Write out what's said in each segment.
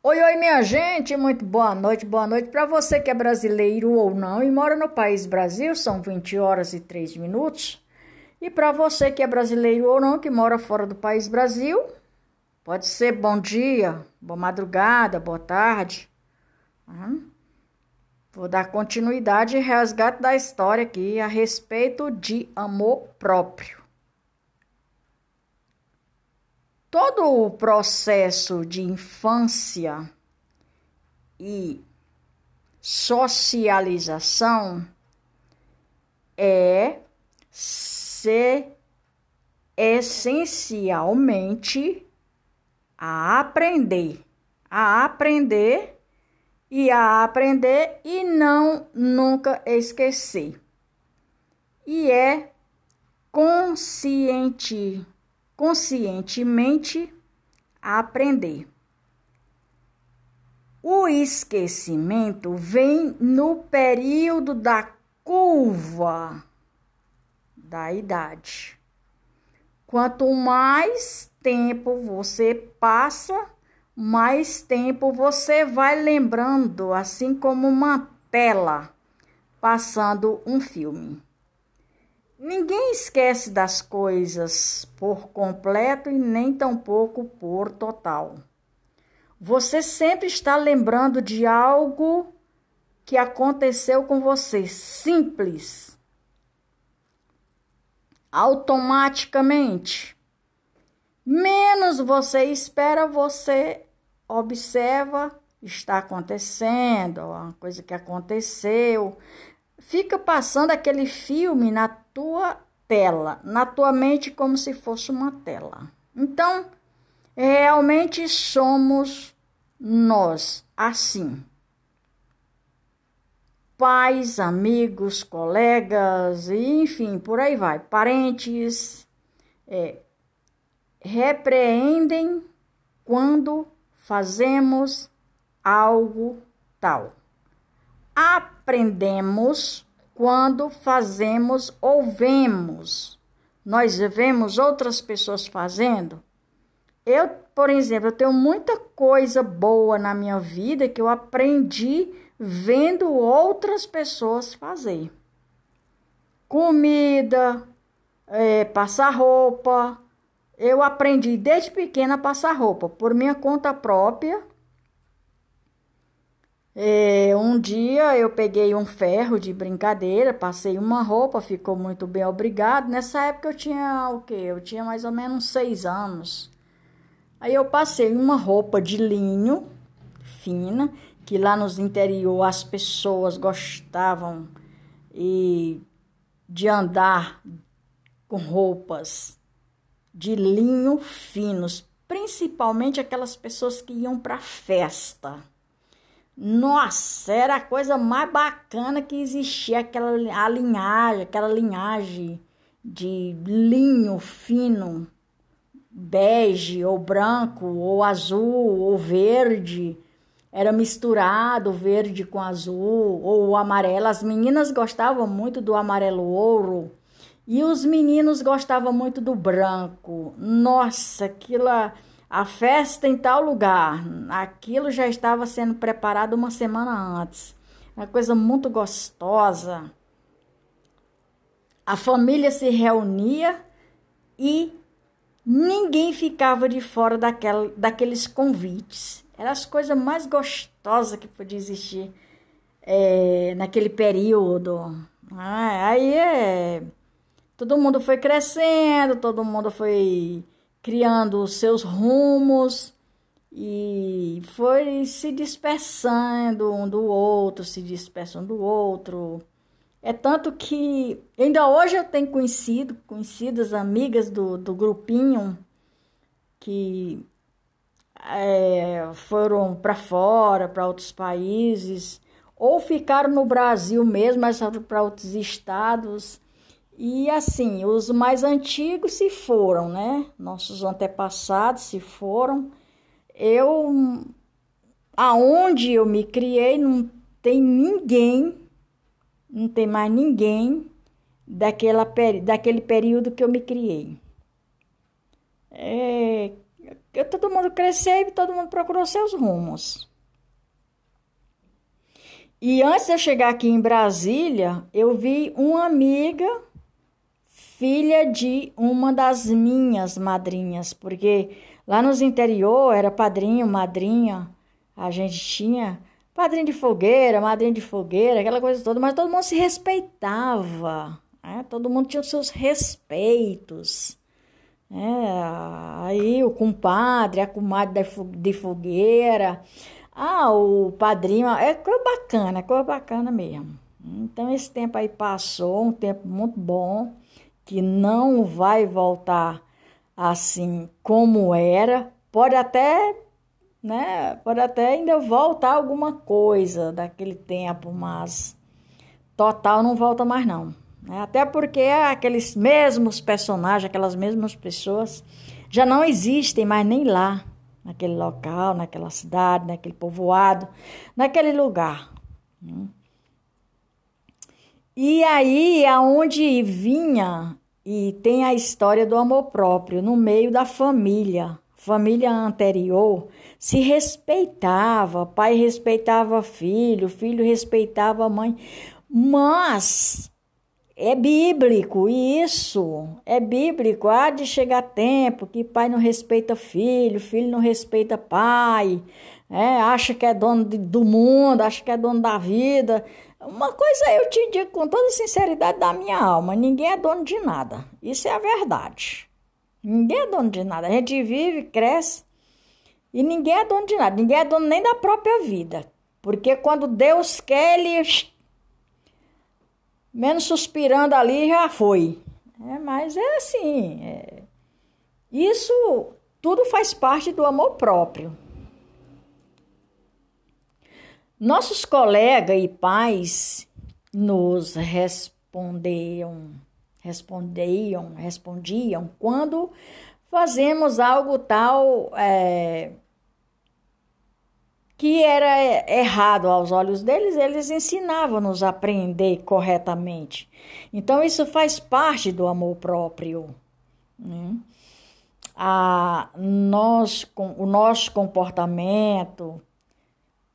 Oi, oi, minha gente, muito boa noite, boa noite para você que é brasileiro ou não e mora no país Brasil, são 20 horas e 3 minutos. E para você que é brasileiro ou não, que mora fora do país Brasil, pode ser bom dia, boa madrugada, boa tarde. Uhum. Vou dar continuidade e resgate da história aqui a respeito de amor próprio. Todo o processo de infância e socialização é ser essencialmente a aprender, a aprender e a aprender e não nunca esquecer. E é consciente, conscientemente aprender. O esquecimento vem no período da curva da idade. Quanto mais tempo você passa, mais tempo você vai lembrando, assim como uma tela passando um filme. Ninguém esquece das coisas por completo e nem tampouco por total. Você sempre está lembrando de algo que aconteceu com você, simples, automaticamente. Menos você espera, você observa, está acontecendo, uma coisa que aconteceu. Fica passando aquele filme na tua tela, na tua mente como se fosse uma tela. Então, realmente somos nós assim. Pais, amigos, colegas, enfim, por aí vai. Parentes é, repreendem quando fazemos algo tal. Aprendemos quando fazemos ou vemos. Nós vemos outras pessoas fazendo. Eu, por exemplo, eu tenho muita coisa boa na minha vida que eu aprendi vendo outras pessoas fazer. Comida, é, passar roupa, eu aprendi desde pequena a passar roupa por minha conta própria. É, um dia eu peguei um ferro de brincadeira, passei uma roupa, ficou muito bem, obrigado. Nessa época eu tinha o quê? Eu tinha mais ou menos seis anos. Aí eu passei uma roupa de linho fina, que lá nos interior as pessoas gostavam e de andar com roupas de linho finos, principalmente aquelas pessoas que iam para festa. Nossa, era a coisa mais bacana que existia, aquela a linhagem, aquela linhagem de linho fino, bege ou branco ou azul ou verde. Era misturado verde com azul ou amarelo. As meninas gostavam muito do amarelo ouro e os meninos gostavam muito do branco. Nossa, aquilo, a festa em tal lugar, aquilo já estava sendo preparado uma semana antes. Uma coisa muito gostosa. A família se reunia e ninguém ficava de fora daquela, daqueles convites. Era as coisas mais gostosas que podia existir é, naquele período. Ah, aí é todo mundo foi crescendo, todo mundo foi criando os seus rumos e foi se dispersando um do outro, se dispersando do outro. É tanto que ainda hoje eu tenho conhecido, conhecidas amigas do, do grupinho que é, foram para fora, para outros países, ou ficaram no Brasil mesmo, mas para outros estados e assim, os mais antigos se foram, né? Nossos antepassados se foram. Eu, aonde eu me criei, não tem ninguém, não tem mais ninguém daquela, daquele período que eu me criei. É, todo mundo cresceu e todo mundo procurou seus rumos. E antes de eu chegar aqui em Brasília, eu vi uma amiga, filha de uma das minhas madrinhas, porque lá nos interior era padrinho, madrinha, a gente tinha padrinho de fogueira, madrinha de fogueira, aquela coisa toda, mas todo mundo se respeitava, né? todo mundo tinha os seus respeitos. É, aí o compadre, a comadre de fogueira, ah, o padrinho, é coisa bacana, é coisa bacana mesmo. Então esse tempo aí passou, um tempo muito bom, que não vai voltar assim como era. Pode até, né, pode até ainda voltar alguma coisa daquele tempo, mas total não volta mais não. Né? Até porque aqueles mesmos personagens, aquelas mesmas pessoas já não existem mais nem lá, naquele local, naquela cidade, naquele povoado, naquele lugar. E aí, aonde vinha e tem a história do amor próprio no meio da família. Família anterior se respeitava, pai respeitava filho, filho respeitava mãe, mas é bíblico isso, é bíblico. Há de chegar tempo que pai não respeita filho, filho não respeita pai, é, acha que é dono do mundo, acha que é dono da vida. Uma coisa eu te digo com toda sinceridade da minha alma: ninguém é dono de nada. Isso é a verdade. Ninguém é dono de nada. A gente vive, cresce e ninguém é dono de nada. Ninguém é dono nem da própria vida. Porque quando Deus quer, ele menos suspirando ali já foi. É, mas é assim. É, isso tudo faz parte do amor próprio. Nossos colegas e pais nos respondiam, respondiam, respondiam quando fazemos algo tal é, que era errado aos olhos deles, eles ensinavam-nos a aprender corretamente. Então, isso faz parte do amor próprio. Né? A, nós, o nosso comportamento,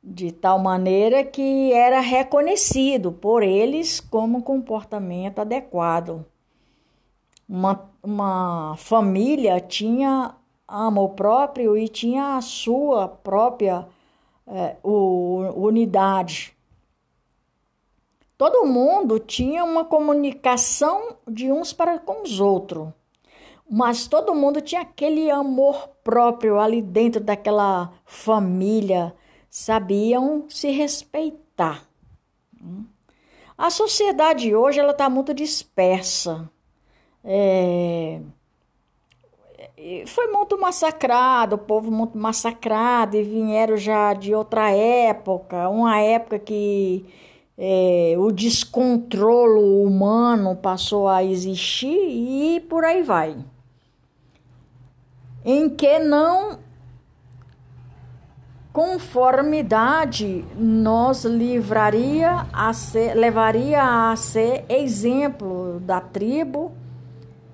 de tal maneira que era reconhecido por eles como comportamento adequado. Uma, uma família tinha amor próprio e tinha a sua própria é, o, unidade. Todo mundo tinha uma comunicação de uns para com os outros, mas todo mundo tinha aquele amor próprio ali dentro daquela família, sabiam se respeitar. A sociedade hoje ela está muito dispersa. É, foi muito massacrado, o povo muito massacrado, e vieram já de outra época, uma época que é, o descontrolo humano passou a existir e por aí vai. Em que não conformidade nos livraria a ser, levaria a ser exemplo da tribo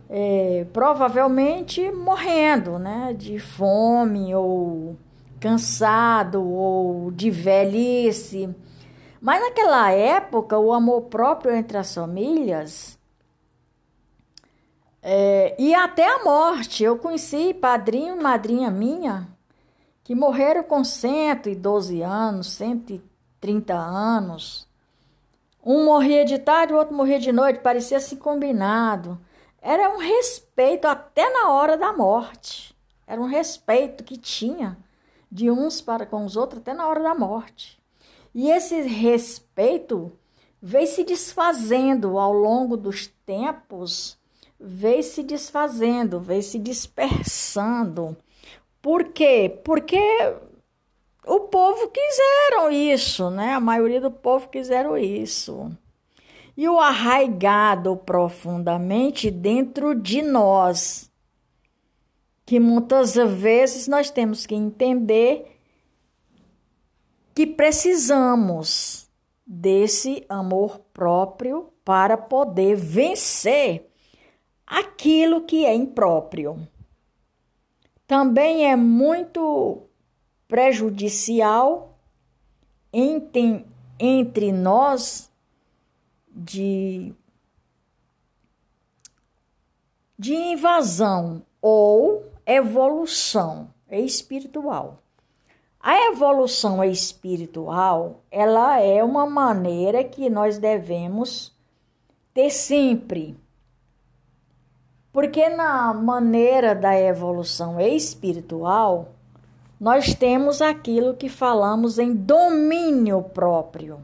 é, provavelmente morrendo, né, de fome ou cansado ou de velhice. Mas naquela época, o amor próprio entre as famílias é, e até a morte. Eu conheci padrinho e madrinha minha que morreram com 112 anos, 130 anos. Um morria de tarde, o outro morria de noite, parecia assim combinado. Era um respeito até na hora da morte. Era um respeito que tinha de uns para com os outros até na hora da morte. E esse respeito veio se desfazendo ao longo dos tempos, veio se desfazendo, veio se dispersando. Por quê? Porque o povo quiseram isso, né? A maioria do povo quiseram isso e o arraigado profundamente dentro de nós, que muitas vezes nós temos que entender que precisamos desse amor próprio para poder vencer aquilo que é impróprio. Também é muito prejudicial entre, entre nós de, de invasão ou evolução espiritual. A evolução espiritual, ela é uma maneira que nós devemos ter sempre. Porque na maneira da evolução espiritual, nós temos aquilo que falamos em domínio próprio.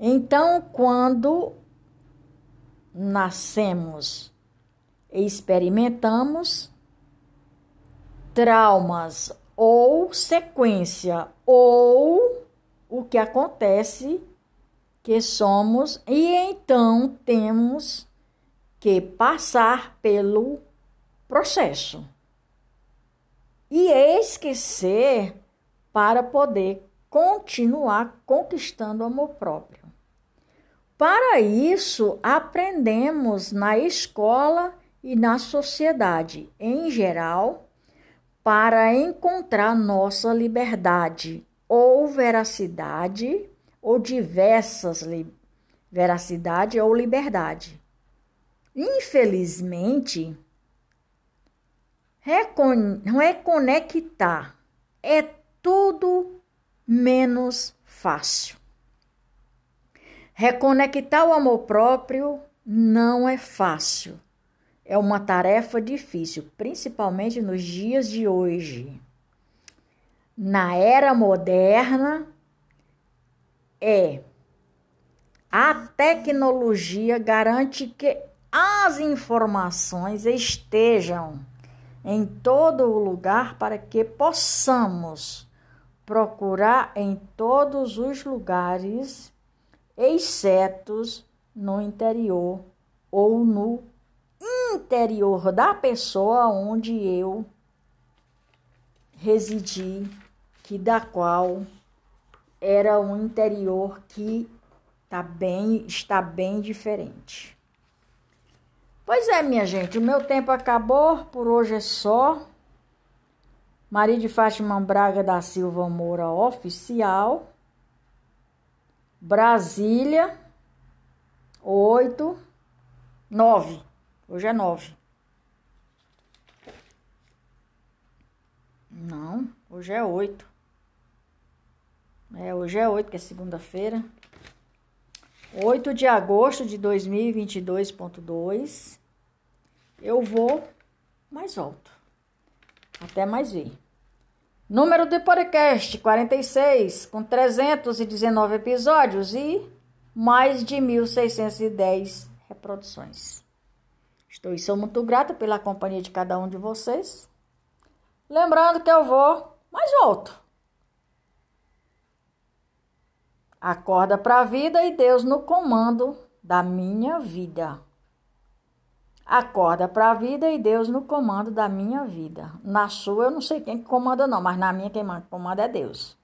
Então, quando nascemos e experimentamos traumas ou sequência, ou o que acontece que somos, e então temos que passar pelo processo e esquecer para poder continuar conquistando o amor próprio. Para isso, aprendemos na escola e na sociedade em geral para encontrar nossa liberdade ou veracidade ou diversas li veracidade ou liberdade. Infelizmente, reconectar é tudo menos fácil. Reconectar o amor próprio não é fácil é uma tarefa difícil, principalmente nos dias de hoje. Na era moderna, é a tecnologia garante que as informações estejam em todo o lugar para que possamos procurar em todos os lugares, exceto no interior ou no interior da pessoa onde eu residi, que da qual era um interior que tá bem, está bem diferente. Pois é, minha gente, o meu tempo acabou, por hoje é só. Maria de Fátima Braga da Silva Moura Oficial. Brasília, oito, nove. Hoje é nove. Não, hoje é oito. É, hoje é oito, que é segunda-feira. 8 de agosto de 2022.2. Eu vou, mas volto. Até mais ver. Número de podcast 46, com 319 episódios e mais de 1.610 reproduções. Estou e sou muito grata pela companhia de cada um de vocês. Lembrando que eu vou, mas volto. Acorda para a vida e Deus no comando da minha vida. Acorda para a vida e Deus no comando da minha vida. Na sua eu não sei quem comanda não, mas na minha quem comanda é Deus.